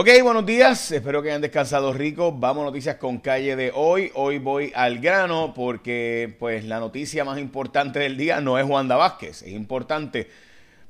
Ok, buenos días. Espero que hayan descansado rico. Vamos noticias con calle de hoy. Hoy voy al grano porque pues la noticia más importante del día no es Wanda Vázquez, es importante,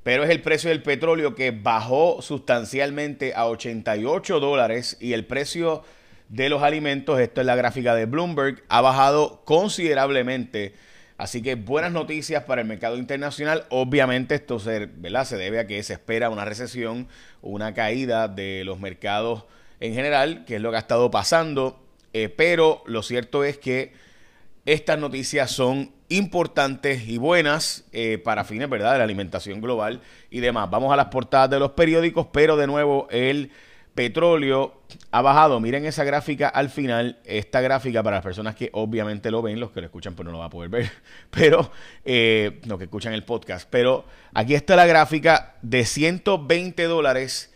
pero es el precio del petróleo que bajó sustancialmente a 88 dólares y el precio de los alimentos, esto es la gráfica de Bloomberg, ha bajado considerablemente Así que buenas noticias para el mercado internacional. Obviamente esto se, ¿verdad? se debe a que se espera una recesión, una caída de los mercados en general, que es lo que ha estado pasando. Eh, pero lo cierto es que estas noticias son importantes y buenas eh, para fines ¿verdad? de la alimentación global y demás. Vamos a las portadas de los periódicos, pero de nuevo el petróleo ha bajado. Miren esa gráfica al final. Esta gráfica para las personas que obviamente lo ven, los que lo escuchan pues no lo va a poder ver, pero eh, los que escuchan el podcast. Pero aquí está la gráfica de 120 dólares.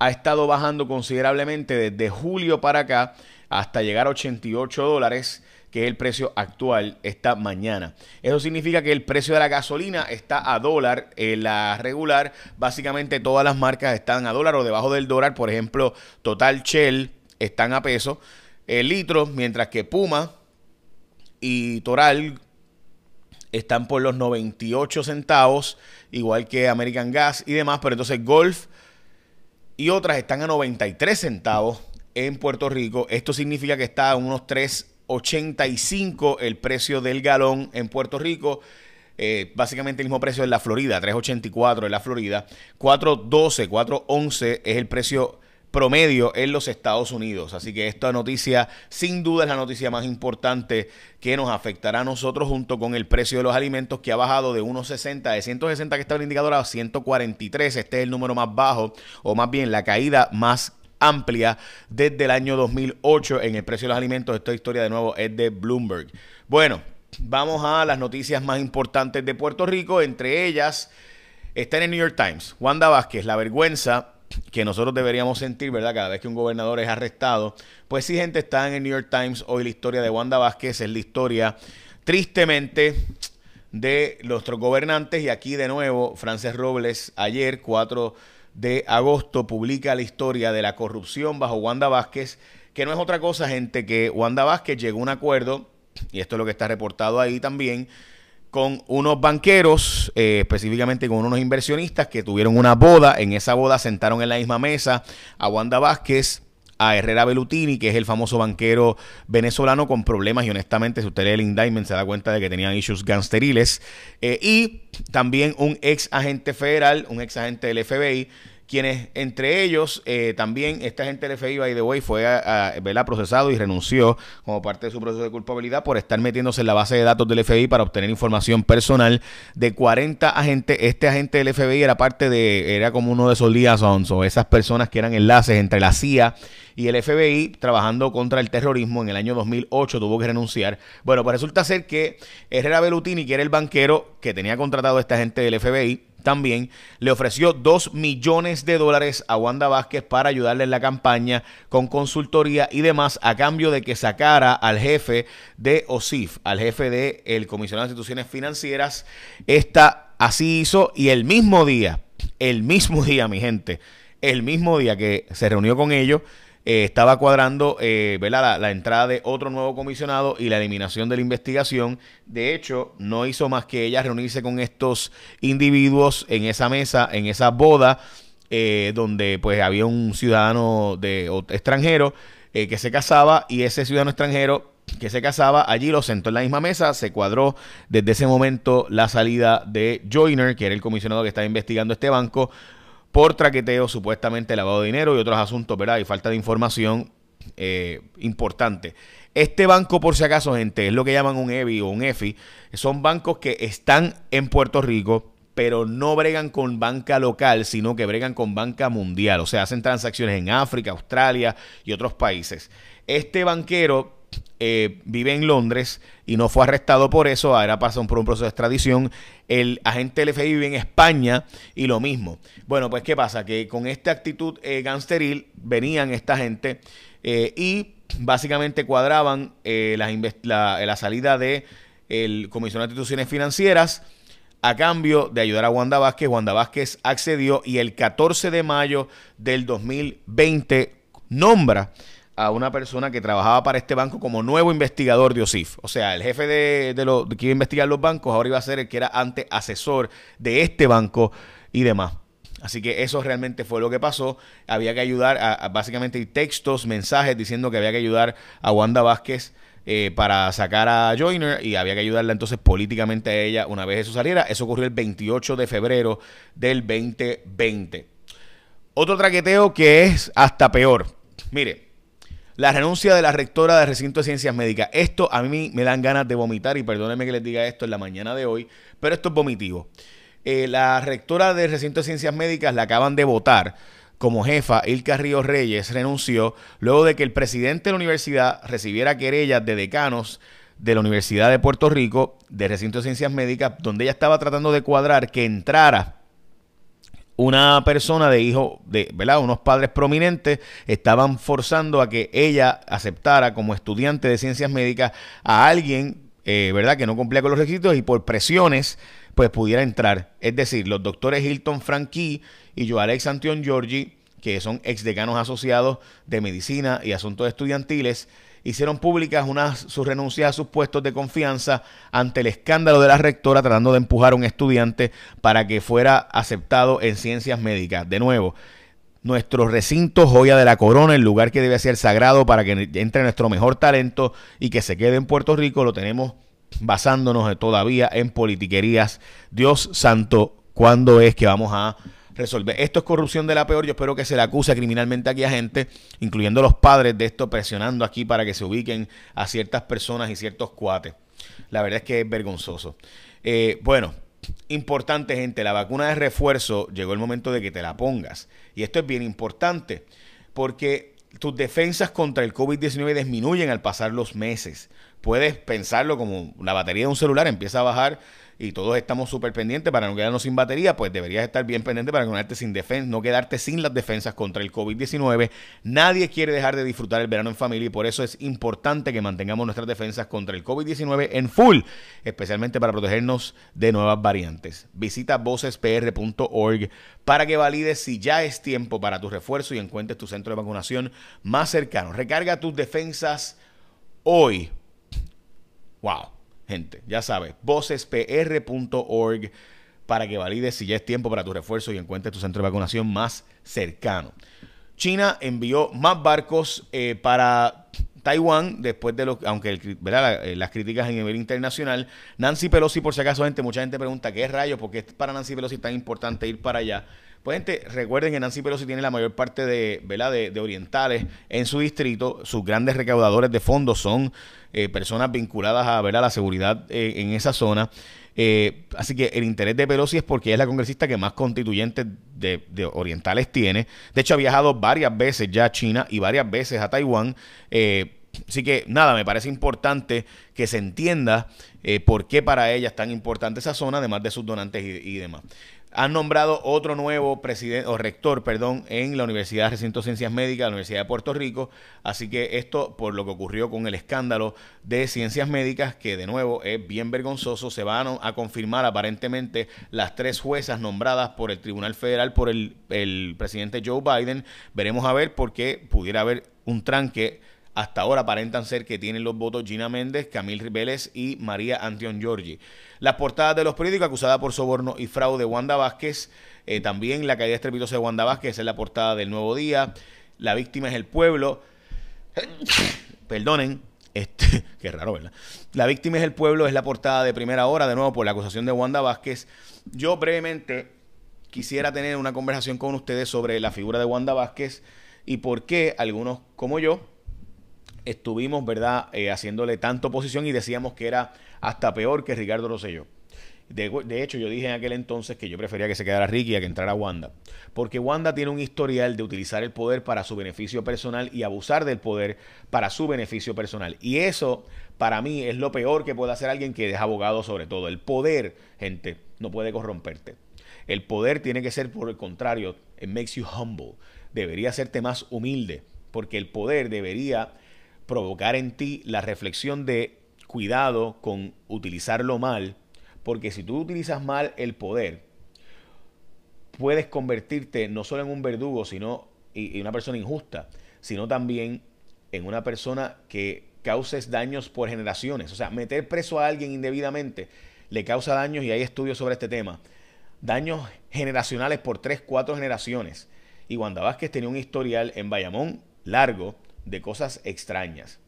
Ha estado bajando considerablemente desde julio para acá hasta llegar a 88 dólares que es el precio actual esta mañana. Eso significa que el precio de la gasolina está a dólar, en la regular, básicamente todas las marcas están a dólar o debajo del dólar, por ejemplo, Total Shell están a peso el litro, mientras que Puma y Toral están por los 98 centavos, igual que American Gas y demás, pero entonces Golf y otras están a 93 centavos en Puerto Rico. Esto significa que está a unos 3 85 el precio del galón en Puerto Rico. Eh, básicamente el mismo precio en la Florida, 3.84 en la Florida, 4.12, 4.11 es el precio promedio en los Estados Unidos. Así que esta noticia sin duda es la noticia más importante que nos afectará a nosotros junto con el precio de los alimentos que ha bajado de 1.60, de 160 que estaba el indicador a 143. Este es el número más bajo o más bien la caída más amplia desde el año 2008 en el precio de los alimentos. Esta historia de nuevo es de Bloomberg. Bueno, vamos a las noticias más importantes de Puerto Rico. Entre ellas está en el New York Times. Wanda Vázquez, la vergüenza que nosotros deberíamos sentir, ¿verdad? Cada vez que un gobernador es arrestado. Pues sí, gente, está en el New York Times hoy la historia de Wanda Vázquez. Es la historia, tristemente, de nuestros gobernantes. Y aquí de nuevo, Frances Robles, ayer, 4 de agosto publica la historia de la corrupción bajo Wanda Vázquez, que no es otra cosa, gente, que Wanda Vázquez llegó a un acuerdo, y esto es lo que está reportado ahí también, con unos banqueros, eh, específicamente con unos inversionistas que tuvieron una boda. En esa boda sentaron en la misma mesa a Wanda Vázquez, a Herrera Belutini, que es el famoso banquero venezolano con problemas y honestamente si usted lee el indictment se da cuenta de que tenían issues gangsteriles. Eh, y también un ex agente federal, un ex agente del FBI quienes entre ellos eh, también este agente del FBI, by the way, fue a, procesado y renunció como parte de su proceso de culpabilidad por estar metiéndose en la base de datos del FBI para obtener información personal de 40 agentes. Este agente del FBI era parte de, era como uno de esos liaisons o esas personas que eran enlaces entre la CIA y el FBI trabajando contra el terrorismo en el año 2008 tuvo que renunciar. Bueno, pues resulta ser que Herrera Belutini, que era el banquero que tenía contratado a esta gente del FBI, también le ofreció 2 millones de dólares a Wanda Vázquez para ayudarle en la campaña con consultoría y demás a cambio de que sacara al jefe de OSIF, al jefe del el comisionado de instituciones financieras. Esta así hizo y el mismo día, el mismo día, mi gente, el mismo día que se reunió con ellos, eh, estaba cuadrando eh, La, entrada de otro nuevo comisionado y la eliminación de la investigación. De hecho, no hizo más que ella reunirse con estos individuos en esa mesa, en esa boda, eh, donde pues había un ciudadano de, extranjero que se casaba y ese ciudadano extranjero que se casaba, allí lo sentó en la misma mesa, se cuadró desde ese momento la salida de Joyner, que era el comisionado que estaba investigando este banco, por traqueteo, supuestamente lavado de dinero y otros asuntos, ¿verdad? Y falta de información eh, importante. Este banco, por si acaso, gente, es lo que llaman un EBI o un EFI. Son bancos que están en Puerto Rico, pero no bregan con banca local, sino que bregan con banca mundial. O sea, hacen transacciones en África, Australia y otros países. Este banquero eh, vive en Londres y no fue arrestado por eso, ahora pasa por un proceso de extradición. El agente del FBI vive en España y lo mismo. Bueno, pues ¿qué pasa? Que con esta actitud eh, gangsteril venían esta gente eh, y básicamente cuadraban la, la, salida de el comisionado de instituciones financieras a cambio de ayudar a Wanda Vázquez. Wanda Vázquez accedió y el 14 de mayo del 2020 nombra a una persona que trabajaba para este banco como nuevo investigador de OSIF. O sea, el jefe de, de lo que iba a investigar los bancos ahora iba a ser el que era antes asesor de este banco y demás. Así que eso realmente fue lo que pasó. Había que ayudar a, básicamente textos, mensajes diciendo que había que ayudar a Wanda Vázquez eh, para sacar a Joyner y había que ayudarla entonces políticamente a ella una vez eso saliera. Eso ocurrió el 28 de febrero del 2020. Otro traqueteo que es hasta peor. Mire, la renuncia de la rectora del recinto de ciencias médicas. Esto a mí me dan ganas de vomitar y perdónenme que les diga esto en la mañana de hoy, pero esto es vomitivo. Eh, la rectora del recinto de ciencias médicas la acaban de votar como jefa, Ilka Ríos Reyes renunció luego de que el presidente de la universidad recibiera querellas de decanos de la Universidad de Puerto Rico, de recinto de ciencias médicas, donde ella estaba tratando de cuadrar que entrara una persona de hijo de, ¿verdad? Unos padres prominentes estaban forzando a que ella aceptara como estudiante de ciencias médicas a alguien, eh, ¿verdad? Que no cumplía con los requisitos y por presiones, pues pudiera entrar. Es decir, los doctores Hilton Franqui y Joalex Antion Giorgi, que son exdecanos asociados de medicina y asuntos estudiantiles, hicieron públicas sus renuncias a sus puestos de confianza ante el escándalo de la rectora tratando de empujar a un estudiante para que fuera aceptado en ciencias médicas. De nuevo, nuestro recinto joya de la corona, el lugar que debe ser sagrado para que entre nuestro mejor talento y que se quede en Puerto Rico, lo tenemos basándonos todavía en politiquerías. Dios santo, ¿cuándo es que vamos a resolver. Esto es corrupción de la peor. Yo espero que se le acuse criminalmente aquí a gente, incluyendo los padres de esto, presionando aquí para que se ubiquen a ciertas personas y ciertos cuates. La verdad es que es vergonzoso. Eh, bueno, importante gente, la vacuna de refuerzo llegó el momento de que te la pongas. Y esto es bien importante porque tus defensas contra el COVID-19 disminuyen al pasar los meses. Puedes pensarlo como la batería de un celular empieza a bajar y todos estamos súper pendientes para no quedarnos sin batería, pues deberías estar bien pendiente para no quedarte sin no quedarte sin las defensas contra el COVID-19. Nadie quiere dejar de disfrutar el verano en familia y por eso es importante que mantengamos nuestras defensas contra el COVID-19 en full, especialmente para protegernos de nuevas variantes. Visita vocespr.org para que valides si ya es tiempo para tu refuerzo y encuentres tu centro de vacunación más cercano. Recarga tus defensas hoy. Wow gente. Ya sabes, vocespr.org para que valides si ya es tiempo para tu refuerzo y encuentres tu centro de vacunación más cercano. China envió más barcos eh, para Taiwán después de lo aunque eh, las críticas a nivel internacional. Nancy Pelosi, por si acaso, gente, mucha gente pregunta qué rayos, por qué es para Nancy Pelosi tan importante ir para allá. Gente, recuerden que Nancy Pelosi tiene la mayor parte de, ¿verdad? de, orientales en su distrito. Sus grandes recaudadores de fondos son eh, personas vinculadas a, ¿verdad? la seguridad eh, en esa zona. Eh, así que el interés de Pelosi es porque es la congresista que más constituyentes de, orientales tiene. De hecho, ha viajado varias veces ya a China y varias veces a Taiwán. así que nada, me parece importante que se entienda por qué para ella es tan importante esa zona, además de sus donantes y demás han nombrado otro nuevo presidente o rector, perdón, en la Universidad de Recinto de Ciencias Médicas, la Universidad de Puerto Rico. Así que esto, por lo que ocurrió con el escándalo de ciencias médicas, que de nuevo es bien vergonzoso, se van a confirmar aparentemente las tres juezas nombradas por el Tribunal Federal por el, el presidente Joe Biden. Veremos a ver por qué pudiera haber un tranque hasta ahora aparentan ser que tienen los votos Gina Méndez, Camille Vélez y María Antion Giorgi. Las portadas de los periódicos acusada por soborno y fraude Wanda Vázquez. Eh, también la caída estrepitosa de Wanda Vázquez es la portada del Nuevo Día. La víctima es el pueblo. Perdonen. Este, qué raro, ¿verdad? La víctima es el pueblo, es la portada de primera hora, de nuevo por la acusación de Wanda Vázquez. Yo brevemente quisiera tener una conversación con ustedes sobre la figura de Wanda Vázquez y por qué algunos como yo estuvimos, ¿verdad?, eh, haciéndole tanto oposición y decíamos que era hasta peor que Ricardo Rosselló. De, de, hecho, yo dije en aquel entonces que yo prefería que se quedara Ricky a que entrara Wanda. Porque Wanda tiene un historial de utilizar el poder para su beneficio personal y abusar del poder para su beneficio personal. Y eso, para mí, es lo peor que puede hacer alguien que es abogado sobre todo. El poder, gente, no puede corromperte. El poder tiene que ser, por el contrario, it makes you humble. Debería hacerte más humilde. Porque el poder debería provocar en ti la reflexión de cuidado con utilizarlo mal Porque si tú utilizas mal el poder, puedes convertirte no solo en un verdugo, sino y, una persona injusta, sino también en una persona que causes daños por generaciones. O sea, meter preso a alguien indebidamente le causa daños y hay estudios sobre este tema. Daños generacionales por tres, cuatro generaciones. Y Wanda Vázquez tenía un historial en Bayamón largo de cosas extrañas.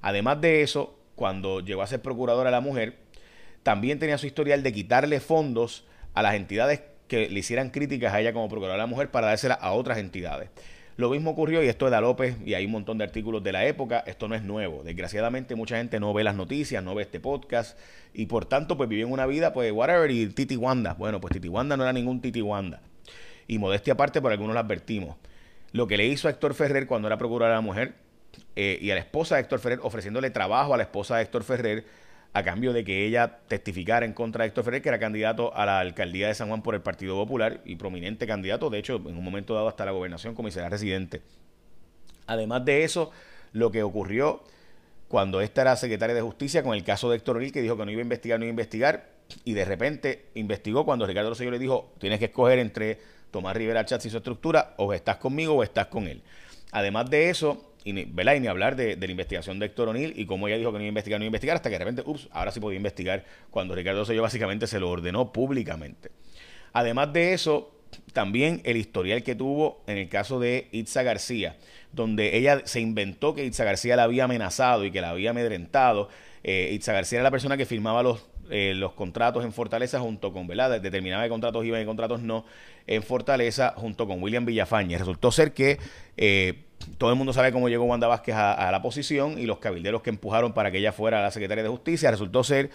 Además de eso, cuando llegó a ser procuradora la mujer, también tenía su historial de quitarle fondos a las entidades que le hicieran críticas a ella como procuradora de la mujer para dárselas a otras entidades. Lo mismo ocurrió, y esto es de López, y hay un montón de artículos de la época, esto no es nuevo. Desgraciadamente mucha gente no ve las noticias, no ve este podcast, y por tanto pues viven una vida, pues whatever, y Titi Wanda. Bueno, pues Titi Wanda no era ningún Titi Wanda. Y modestia aparte, por algunos lo advertimos. Lo que le hizo a Héctor Ferrer cuando era procuradora de la mujer, eh, y a la esposa de Héctor Ferrer, ofreciéndole trabajo a la esposa de Héctor Ferrer, a cambio de que ella testificara en contra de Héctor Ferrer, que era candidato a la alcaldía de San Juan por el Partido Popular y prominente candidato, de hecho, en un momento dado hasta la gobernación comisaria residente. Además de eso, lo que ocurrió cuando esta era secretaria de Justicia con el caso de Héctor O'Neill, que dijo que no iba a investigar, no iba a investigar, y de repente investigó cuando Ricardo Rosselló le dijo, tienes que escoger entre Tomás Rivera Chats y su estructura, o estás conmigo o estás con él. Además de eso, y ni, Y ni hablar de, la investigación de Héctor O'Neill y cómo ella dijo que no iba a investigar, no iba a investigar, hasta que de repente, ups, ahora sí podía investigar cuando Ricardo Rosselló básicamente se lo ordenó públicamente. Además de eso, también el historial que tuvo en el caso de Itza García, donde ella se inventó que Itza García la había amenazado y que la había amedrentado. Eh, Itza García era la persona que firmaba los, eh, los contratos en Fortaleza junto con, ¿verdad? Determinaba qué contratos iban y contratos no en Fortaleza junto con William Villafañe. Resultó ser que eh, todo el mundo sabe cómo llegó Wanda Vázquez a, la posición y los cabilderos que empujaron para que ella fuera la secretaria de Justicia. Resultó ser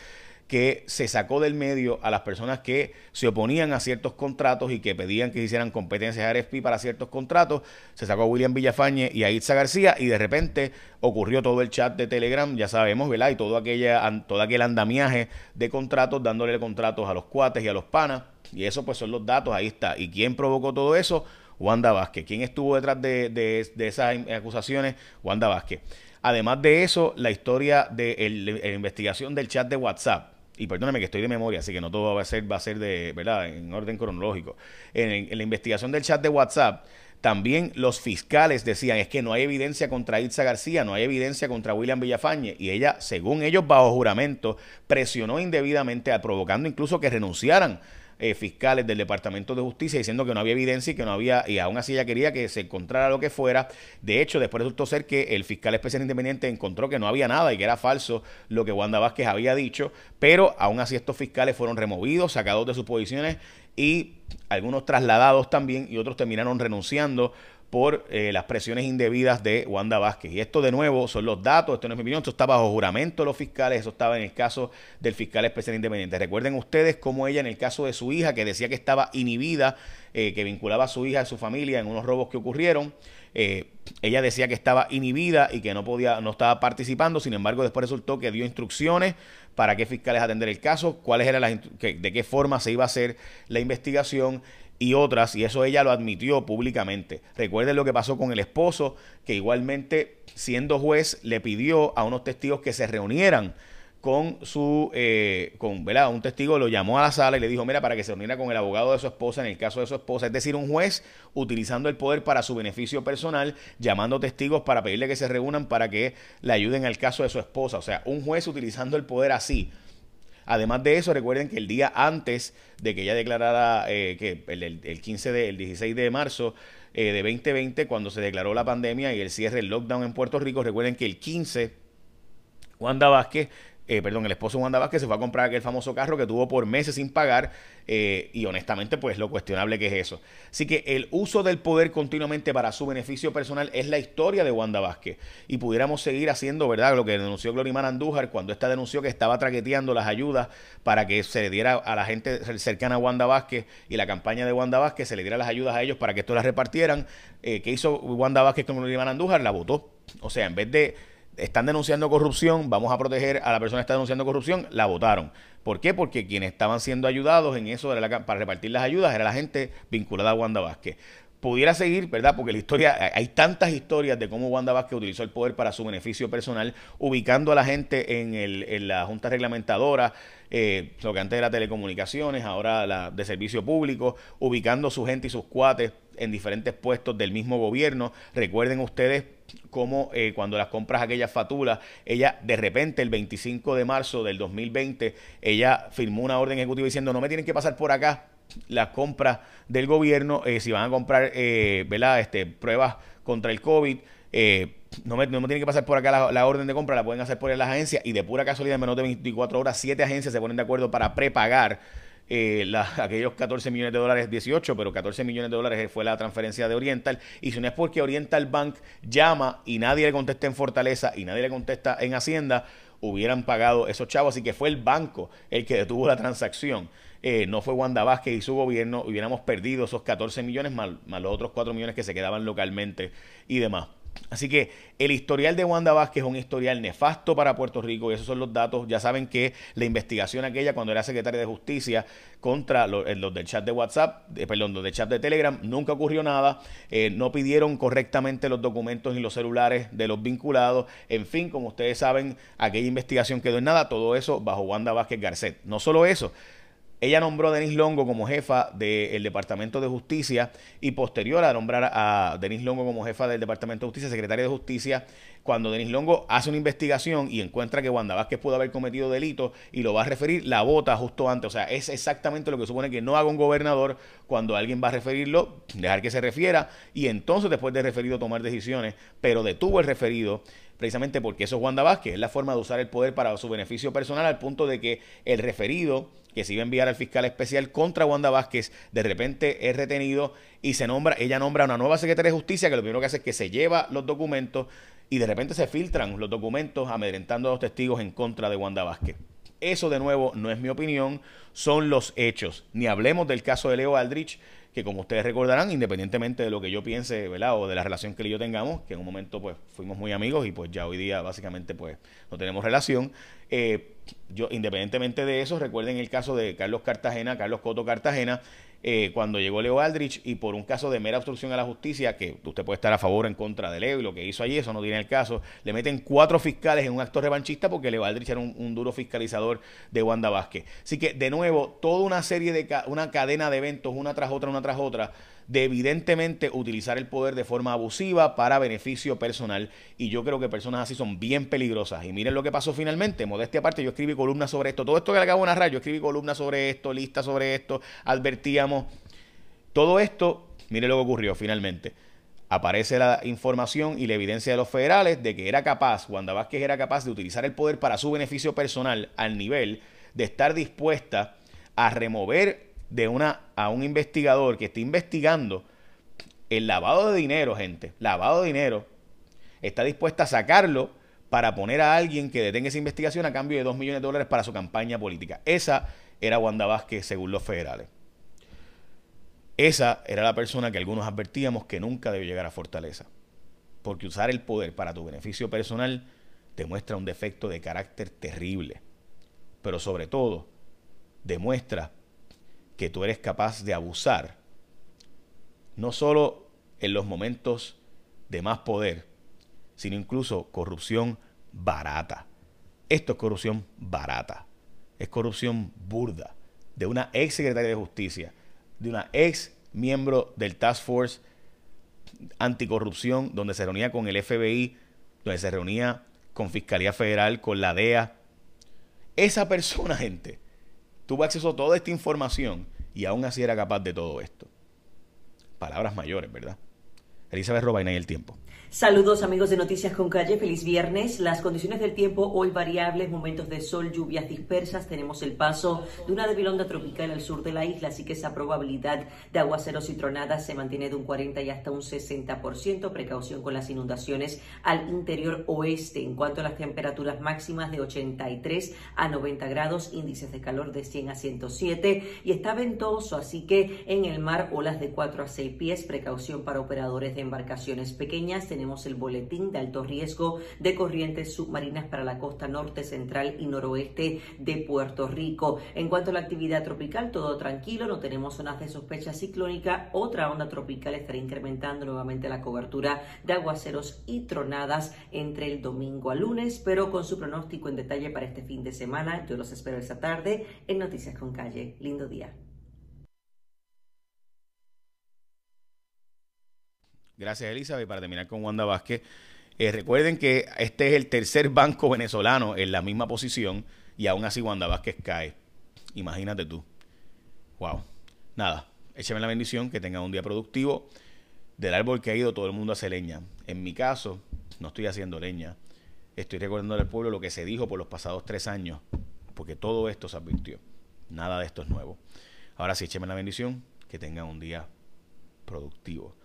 que se sacó del medio a las personas que se oponían a ciertos contratos y que pedían que hicieran competencias RFP para ciertos contratos. Se sacó a William Villafañe y a Itza García y de repente ocurrió todo el chat de Telegram, ya sabemos, ¿verdad? Y todo, aquella, todo aquel andamiaje de contratos, dándole contratos a los cuates y a los panas. Y eso pues son los datos, ahí está. ¿Y quién provocó todo eso? Wanda Vázquez. ¿Quién estuvo detrás de, esas acusaciones? Wanda Vázquez. Además de eso, la historia de la investigación del chat de WhatsApp. Y perdóname que estoy de memoria, así que no todo va a ser, va a ser de, ¿verdad? En orden cronológico. En, la investigación del chat de WhatsApp, también los fiscales decían, es que no hay evidencia contra Itza García, no hay evidencia contra William Villafañe. Y ella, según ellos, bajo juramento, presionó indebidamente, provocando incluso que renunciaran eh, fiscales del Departamento de Justicia diciendo que no había evidencia y que no había, y aún así ella quería que se encontrara lo que fuera. De hecho, después resultó ser que el fiscal especial independiente encontró que no había nada y que era falso lo que Wanda Vázquez había dicho, pero aún así estos fiscales fueron removidos, sacados de sus posiciones y algunos trasladados también y otros terminaron renunciando por eh, las presiones indebidas de Wanda Vázquez. Y esto de nuevo son los datos, esto no es mi opinión, bajo juramento de los fiscales, eso estaba en el caso del fiscal especial independiente. Recuerden ustedes cómo ella en el caso de su hija, que decía que estaba inhibida, eh, que vinculaba a su hija a su familia en unos robos que ocurrieron, eh, ella decía que estaba inhibida y que no podía, no estaba participando, sin embargo después resultó que dio instrucciones para qué fiscales atender el caso, cuáles eran las, de qué forma se iba a hacer la investigación y otras, y eso ella lo admitió públicamente. Recuerden lo que pasó con el esposo, que igualmente, siendo juez, le pidió a unos testigos que se reunieran con su, eh, con, ¿verdad? Un testigo lo llamó a la sala y le dijo, mira, para que se reuniera con el abogado de su esposa en el caso de su esposa, es decir, un juez utilizando el poder para su beneficio personal, llamando testigos para pedirle que se reúnan para que le ayuden al caso de su esposa. O sea, un juez utilizando el poder así Además de eso, recuerden que el día antes de que ella declarara eh, que el, 15 de, el 16 de marzo eh, de 2020, cuando se declaró la pandemia y el cierre del lockdown en Puerto Rico, recuerden que el 15 Wanda Vázquez eh, perdón, el esposo Wanda Vázquez se fue a comprar aquel famoso carro que tuvo por meses sin pagar eh, y honestamente pues lo cuestionable que es eso. Así que el uso del poder continuamente para su beneficio personal es la historia de Wanda Vázquez y pudiéramos seguir haciendo, ¿verdad? Lo que denunció Glorimar Andújar cuando esta denunció que estaba traqueteando las ayudas para que se le diera a la gente cercana a Wanda Vázquez y la campaña de Wanda Vázquez se le diera las ayudas a ellos para que esto las repartieran. Eh, ¿Qué hizo Wanda Vázquez con Glorimar Andújar? La votó. O sea, en vez de están denunciando corrupción, vamos a proteger a la persona que está denunciando corrupción, la votaron. ¿Por qué? Porque quienes estaban siendo ayudados en eso para repartir las ayudas era la gente vinculada a Wanda Vázquez. pudiera seguir, ¿verdad? Porque la historia, hay tantas historias de cómo Wanda Vázquez utilizó el poder para su beneficio personal, ubicando a la gente en, la Junta Reglamentadora, eh, lo que antes era telecomunicaciones, ahora de servicio público, ubicando su gente y sus cuates en diferentes puestos del mismo gobierno. Recuerden ustedes cómo eh, cuando las compras aquellas fatulas, ella de repente el 25 de marzo del 2020, ella firmó una orden ejecutiva diciendo no me tienen que pasar por acá las compras del gobierno, eh, si van a comprar eh, ¿verdad? Este, pruebas contra el COVID, eh, no, me, no me tienen que pasar por acá la, orden de compra, la pueden hacer por las agencias y de pura casualidad en menos de 24 horas, siete agencias se ponen de acuerdo para prepagar eh, aquellos 14 millones de dólares, 18, pero 14 millones de dólares fue la transferencia de Oriental. Y si no es porque Oriental Bank llama y nadie le contesta en Fortaleza y nadie le contesta en Hacienda, hubieran pagado esos chavos. Así que fue el banco el que detuvo la transacción. Eh, no fue Wanda Vázquez y su gobierno, hubiéramos perdido esos 14 millones más, más los otros 4 millones que se quedaban localmente y demás. Así que el historial de Wanda Vázquez es un historial nefasto para Puerto Rico y esos son los datos. Ya saben que la investigación aquella cuando era secretaria de Justicia contra los, eh, del chat de WhatsApp, perdón, los del chat de Telegram, nunca ocurrió nada. Eh, no pidieron correctamente los documentos y los celulares de los vinculados. En fin, como ustedes saben, aquella investigación quedó en nada. Todo eso bajo Wanda Vázquez Garcet. No solo eso, ella nombró a Denis Longo como jefa del Departamento de Justicia y posterior a nombrar a Denis Longo como jefa del Departamento de Justicia, secretaria de Justicia, cuando Denis Longo hace una investigación y encuentra que Wanda Vázquez pudo haber cometido delito y lo va a referir, la vota justo antes. O sea, es exactamente lo que supone que no haga un gobernador cuando alguien va a referirlo, dejar que se refiera y entonces después de referido tomar decisiones, pero detuvo el referido precisamente porque eso es Wanda Vázquez, es la forma de usar el poder para su beneficio personal al punto de que el referido que se iba a enviar al fiscal especial contra Wanda Vázquez, de repente es retenido y se nombra, ella nombra a una nueva secretaria de justicia que lo primero que hace es que se lleva los documentos y de repente se filtran los documentos amedrentando a los testigos en contra de Wanda Vázquez. Eso de nuevo no es mi opinión, son los hechos. Ni hablemos del caso de Leo Aldrich, que como ustedes recordarán, independientemente de lo que yo piense, ¿verdad? O de la relación que él y yo tengamos, que en un momento pues fuimos muy amigos y pues ya hoy día básicamente pues no tenemos relación. Eh, yo, independientemente de eso, recuerden el caso de Carlos Cartagena, Carlos Coto Cartagena, eh, cuando llegó Leo Aldrich y por un caso de mera obstrucción a la justicia, que usted puede estar a favor o en contra de Leo y lo que hizo allí, eso no tiene el caso, le meten cuatro fiscales en un acto revanchista porque Leo Aldrich era un, duro fiscalizador de Wanda Vázquez. Así que, de nuevo, toda una serie de, una cadena de eventos, una tras otra, una tras otra, de evidentemente utilizar el poder de forma abusiva para beneficio personal. Y yo creo que personas así son bien peligrosas. Y miren lo que pasó finalmente. Modestia aparte, yo escribí columnas sobre esto. Todo esto que le acabo de narrar, yo escribí columnas sobre esto, listas sobre esto, advertíamos. Todo esto, miren lo que ocurrió finalmente. Aparece la información y la evidencia de los federales de que era capaz, Wanda Vázquez era capaz de utilizar el poder para su beneficio personal al nivel de estar dispuesta a remover de una, a un investigador que está investigando el lavado de dinero, gente, lavado de dinero, está dispuesta a sacarlo para poner a alguien que detenga esa investigación a cambio de 2 millones de dólares para su campaña política. Esa era Wanda Vázquez según los federales. Esa era la persona que algunos advertíamos que nunca debe llegar a Fortaleza. Porque usar el poder para tu beneficio personal demuestra un defecto de carácter terrible. Pero sobre todo, demuestra que tú eres capaz de abusar, no solo en los momentos de más poder, sino incluso corrupción barata. Esto es corrupción barata, es corrupción burda de una ex secretaria de justicia, de una ex miembro del Task Force anticorrupción, donde se reunía con el FBI, donde se reunía con Fiscalía Federal, con la DEA. Esa persona, gente, tuvo acceso a toda esta información y aún así era capaz de todo esto. Palabras mayores, ¿verdad? Elizabeth Robaina y el tiempo. Saludos amigos de Noticias con Calle, feliz viernes. Las condiciones del tiempo hoy variables, momentos de sol, lluvias dispersas. Tenemos el paso de una débil onda tropical al sur de la isla, así que esa probabilidad de aguaceros y tronadas se mantiene de un 40 y hasta un 60%. Precaución con las inundaciones al interior oeste. En cuanto a las temperaturas máximas de 83 a 90 grados, índices de calor de 100 a 107 y está ventoso, así que en el mar olas de 4 a 6 pies. Precaución para operadores de embarcaciones pequeñas. Tenemos el boletín de alto riesgo de corrientes submarinas para la costa norte, central y noroeste de Puerto Rico. En cuanto a la actividad tropical, todo tranquilo, no tenemos zonas de sospecha ciclónica. Otra onda tropical estará incrementando nuevamente la cobertura de aguaceros y tronadas entre el domingo a lunes, pero con su pronóstico en detalle para este fin de semana. Yo los espero esta tarde en Noticias con Calle. Lindo día. Gracias, Elizabeth. Para terminar con Wanda Vázquez, eh, recuerden que este es el tercer banco venezolano en la misma posición y aún así Wanda Vázquez cae. Imagínate tú. Wow. Nada, écheme la bendición, que tenga un día productivo. Del árbol que ha ido todo el mundo hace leña. En mi caso, no estoy haciendo leña. Estoy recordando al pueblo lo que se dijo por los pasados tres años, porque todo esto se advirtió. Nada de esto es nuevo. Ahora sí, écheme la bendición, que tenga un día productivo.